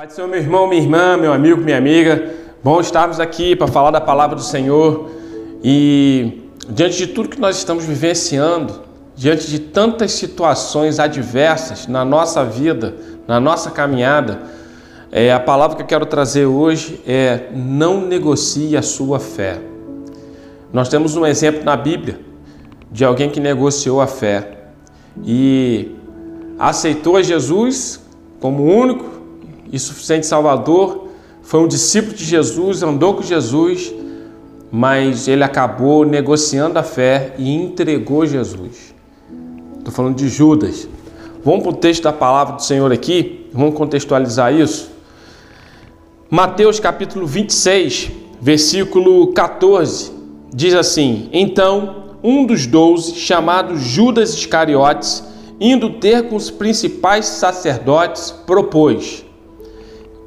Pai do Senhor, meu irmão, minha irmã, meu amigo, minha amiga, bom estarmos aqui para falar da palavra do Senhor e diante de tudo que nós estamos vivenciando, diante de tantas situações adversas na nossa vida, na nossa caminhada, é, a palavra que eu quero trazer hoje é não negocie a sua fé. Nós temos um exemplo na Bíblia de alguém que negociou a fé e aceitou Jesus como único e suficiente Salvador, foi um discípulo de Jesus, andou com Jesus, mas ele acabou negociando a fé e entregou Jesus. Estou falando de Judas. Vamos para o texto da palavra do Senhor aqui, vamos contextualizar isso. Mateus capítulo 26, versículo 14, diz assim: Então um dos doze, chamado Judas Iscariotes, indo ter com os principais sacerdotes, propôs: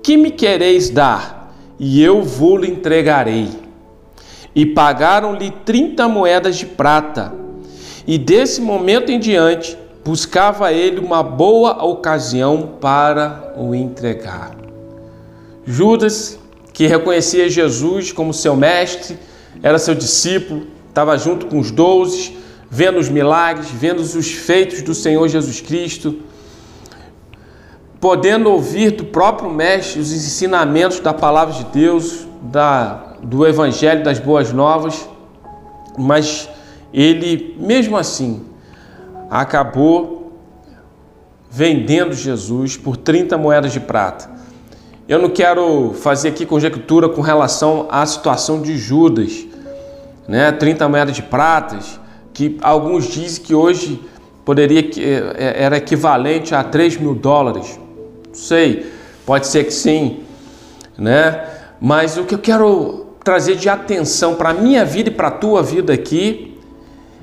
que me quereis dar? E eu vou-lhe entregarei. E pagaram-lhe trinta moedas de prata. E desse momento em diante, buscava ele uma boa ocasião para o entregar. Judas, que reconhecia Jesus como seu mestre, era seu discípulo, estava junto com os doze, vendo os milagres, vendo os feitos do Senhor Jesus Cristo podendo ouvir do próprio Mestre os ensinamentos da palavra de Deus, da, do Evangelho das Boas Novas, mas ele, mesmo assim, acabou vendendo Jesus por 30 moedas de prata. Eu não quero fazer aqui conjectura com relação à situação de Judas, né? 30 moedas de pratas, que alguns dizem que hoje poderia é, é, era equivalente a 3 mil dólares. Não sei, pode ser que sim, né? Mas o que eu quero trazer de atenção para a minha vida e para a tua vida aqui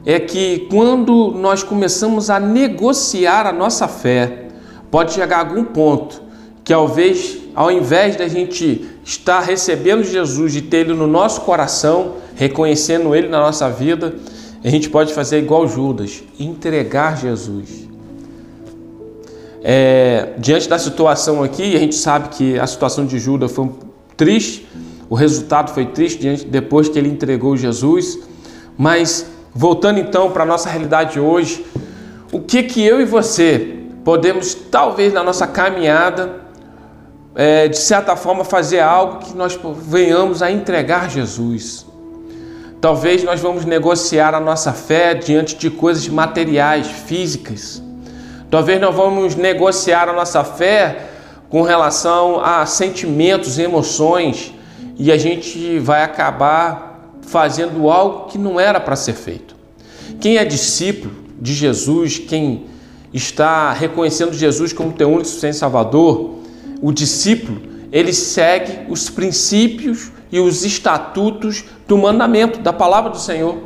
é que quando nós começamos a negociar a nossa fé, pode chegar a algum ponto que talvez ao invés da gente estar recebendo Jesus e ele no nosso coração, reconhecendo ele na nossa vida, a gente pode fazer igual Judas, entregar Jesus. É, diante da situação aqui, a gente sabe que a situação de Judas foi triste, o resultado foi triste diante, depois que ele entregou Jesus. Mas voltando então para a nossa realidade hoje, o que que eu e você podemos, talvez na nossa caminhada, é, de certa forma fazer algo que nós venhamos a entregar Jesus. Talvez nós vamos negociar a nossa fé diante de coisas materiais, físicas. Talvez nós vamos negociar a nossa fé com relação a sentimentos, emoções, e a gente vai acabar fazendo algo que não era para ser feito. Quem é discípulo de Jesus, quem está reconhecendo Jesus como teu único suficiente Salvador, o discípulo, ele segue os princípios e os estatutos do mandamento, da palavra do Senhor.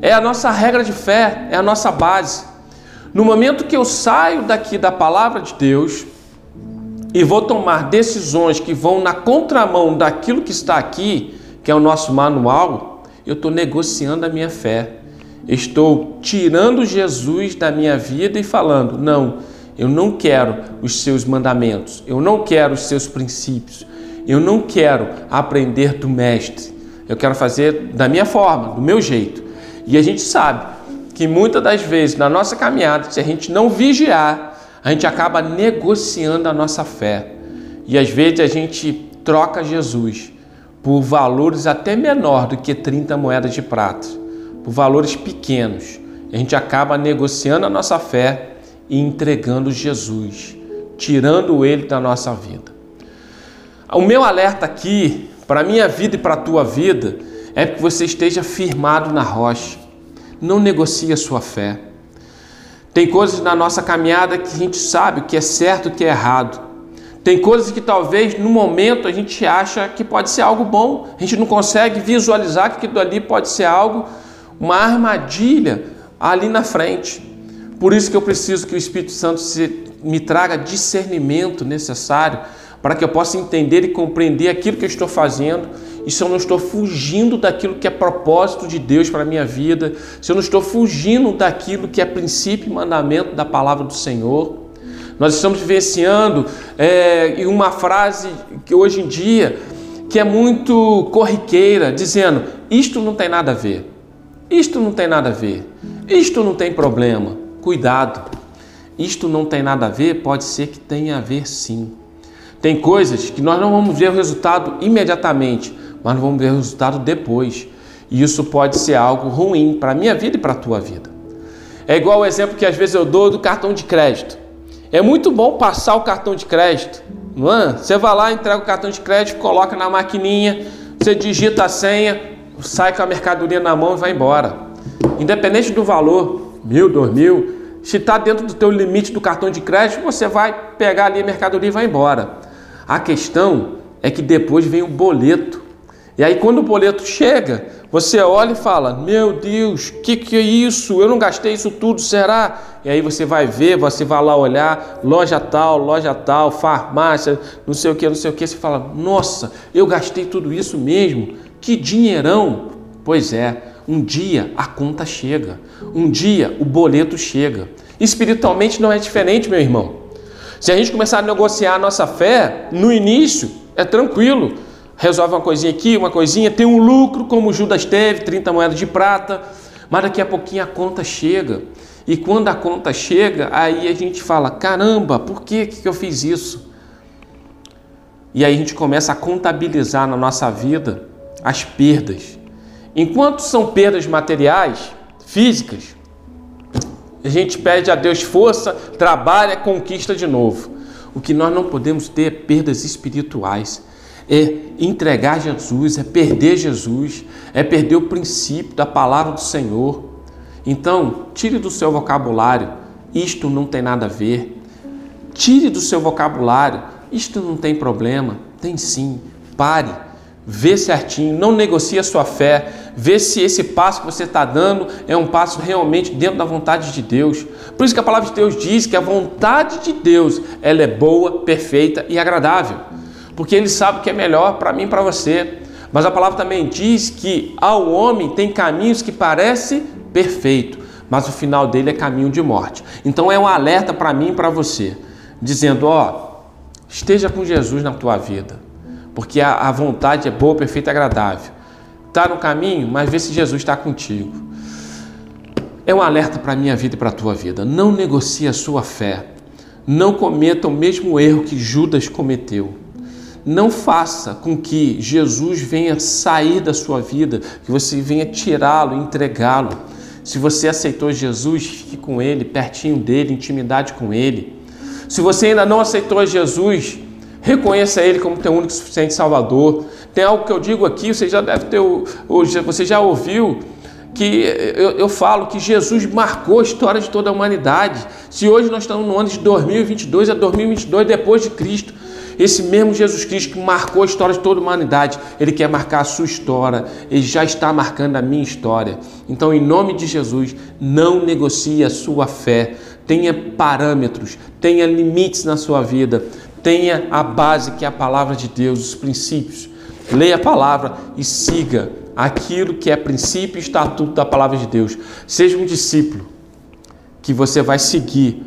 É a nossa regra de fé, é a nossa base. No momento que eu saio daqui da palavra de Deus e vou tomar decisões que vão na contramão daquilo que está aqui, que é o nosso manual, eu estou negociando a minha fé. Estou tirando Jesus da minha vida e falando: não, eu não quero os seus mandamentos, eu não quero os seus princípios, eu não quero aprender do Mestre, eu quero fazer da minha forma, do meu jeito. E a gente sabe que muitas das vezes na nossa caminhada, se a gente não vigiar, a gente acaba negociando a nossa fé. E às vezes a gente troca Jesus por valores até menor do que 30 moedas de prata, por valores pequenos. A gente acaba negociando a nossa fé e entregando Jesus, tirando ele da nossa vida. O meu alerta aqui, para minha vida e para a tua vida, é que você esteja firmado na rocha não negocie a sua fé. Tem coisas na nossa caminhada que a gente sabe o que é certo o que é errado. Tem coisas que talvez no momento a gente acha que pode ser algo bom, a gente não consegue visualizar que aquilo ali pode ser algo, uma armadilha ali na frente. Por isso que eu preciso que o Espírito Santo me traga discernimento necessário para que eu possa entender e compreender aquilo que eu estou fazendo e se eu não estou fugindo daquilo que é propósito de Deus para a minha vida, se eu não estou fugindo daquilo que é princípio e mandamento da palavra do Senhor. Nós estamos vivenciando é, uma frase que hoje em dia que é muito corriqueira, dizendo: isto não tem nada a ver, isto não tem nada a ver, isto não tem problema. Cuidado, isto não tem nada a ver, pode ser que tenha a ver sim. Tem coisas que nós não vamos ver o resultado imediatamente, mas vamos ver o resultado depois. E isso pode ser algo ruim para a minha vida e para a tua vida. É igual o exemplo que às vezes eu dou do cartão de crédito. É muito bom passar o cartão de crédito, não é? Você vai lá, entrega o cartão de crédito, coloca na maquininha, você digita a senha, sai com a mercadoria na mão e vai embora. Independente do valor, mil, dois mil, se está dentro do teu limite do cartão de crédito, você vai pegar ali a mercadoria e vai embora. A questão é que depois vem o boleto. E aí quando o boleto chega, você olha e fala: Meu Deus, que que é isso? Eu não gastei isso tudo, será? E aí você vai ver, você vai lá olhar, loja tal, loja tal, farmácia, não sei o que, não sei o que. Você fala: Nossa, eu gastei tudo isso mesmo? Que dinheirão! Pois é, um dia a conta chega, um dia o boleto chega. Espiritualmente não é diferente, meu irmão. Se a gente começar a negociar a nossa fé, no início é tranquilo resolve uma coisinha aqui, uma coisinha, tem um lucro, como Judas teve, 30 moedas de prata, mas daqui a pouquinho a conta chega. E quando a conta chega, aí a gente fala: caramba, por que, que eu fiz isso? E aí a gente começa a contabilizar na nossa vida as perdas. Enquanto são perdas materiais, físicas, a gente pede a Deus força, trabalha, conquista de novo. O que nós não podemos ter é perdas espirituais é entregar Jesus, é perder Jesus, é perder o princípio da palavra do Senhor. Então, tire do seu vocabulário, isto não tem nada a ver. Tire do seu vocabulário, isto não tem problema. Tem sim. Pare, vê certinho, não negocie a sua fé, vê se esse passo que você está dando é um passo realmente dentro da vontade de Deus. Por isso que a palavra de Deus diz que a vontade de Deus ela é boa, perfeita e agradável porque ele sabe o que é melhor para mim e para você. Mas a palavra também diz que ao homem tem caminhos que parecem perfeito, mas o final dele é caminho de morte. Então é um alerta para mim e para você, dizendo: ó, esteja com Jesus na tua vida, porque a, a vontade é boa, perfeita e agradável. Está no caminho, mas vê se Jesus está contigo. É um alerta para a minha vida e para a tua vida. Não negocie a sua fé. Não cometa o mesmo erro que Judas cometeu. Não faça com que Jesus venha sair da sua vida, que você venha tirá-lo, entregá-lo. Se você aceitou Jesus, fique com Ele, pertinho dele, intimidade com Ele. Se você ainda não aceitou Jesus, reconheça Ele como teu único e suficiente Salvador. Tem algo que eu digo aqui, você já deve ter, você já ouviu, que eu, eu, falo que Jesus marcou a história de toda a humanidade. Se hoje nós estamos no ano de 2022, é 2022 depois de Cristo. Esse mesmo Jesus Cristo que marcou a história de toda a humanidade, ele quer marcar a sua história, ele já está marcando a minha história. Então, em nome de Jesus, não negocie a sua fé. Tenha parâmetros, tenha limites na sua vida, tenha a base que é a palavra de Deus, os princípios. Leia a palavra e siga aquilo que é princípio e estatuto da palavra de Deus. Seja um discípulo que você vai seguir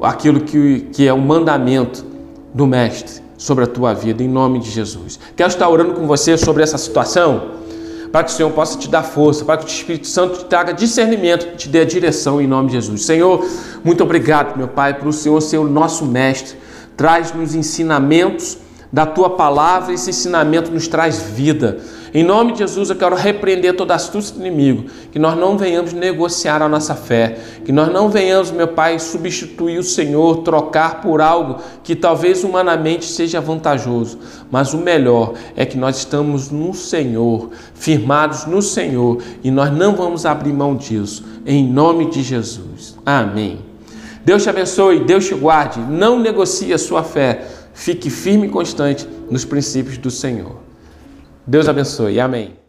aquilo que, que é o mandamento do Mestre sobre a tua vida, em nome de Jesus. Quero estar orando com você sobre essa situação, para que o Senhor possa te dar força, para que o Espírito Santo te traga discernimento, te dê a direção em nome de Jesus. Senhor, muito obrigado, meu Pai, por o Senhor ser o nosso Mestre. Traz-nos ensinamentos da tua palavra, esse ensinamento nos traz vida. Em nome de Jesus, eu quero repreender toda astúcia do inimigo, que nós não venhamos negociar a nossa fé, que nós não venhamos, meu Pai, substituir o Senhor, trocar por algo que talvez humanamente seja vantajoso, mas o melhor é que nós estamos no Senhor, firmados no Senhor, e nós não vamos abrir mão disso, em nome de Jesus. Amém. Deus te abençoe, Deus te guarde, não negocie a sua fé, fique firme e constante nos princípios do Senhor. Deus abençoe. Amém.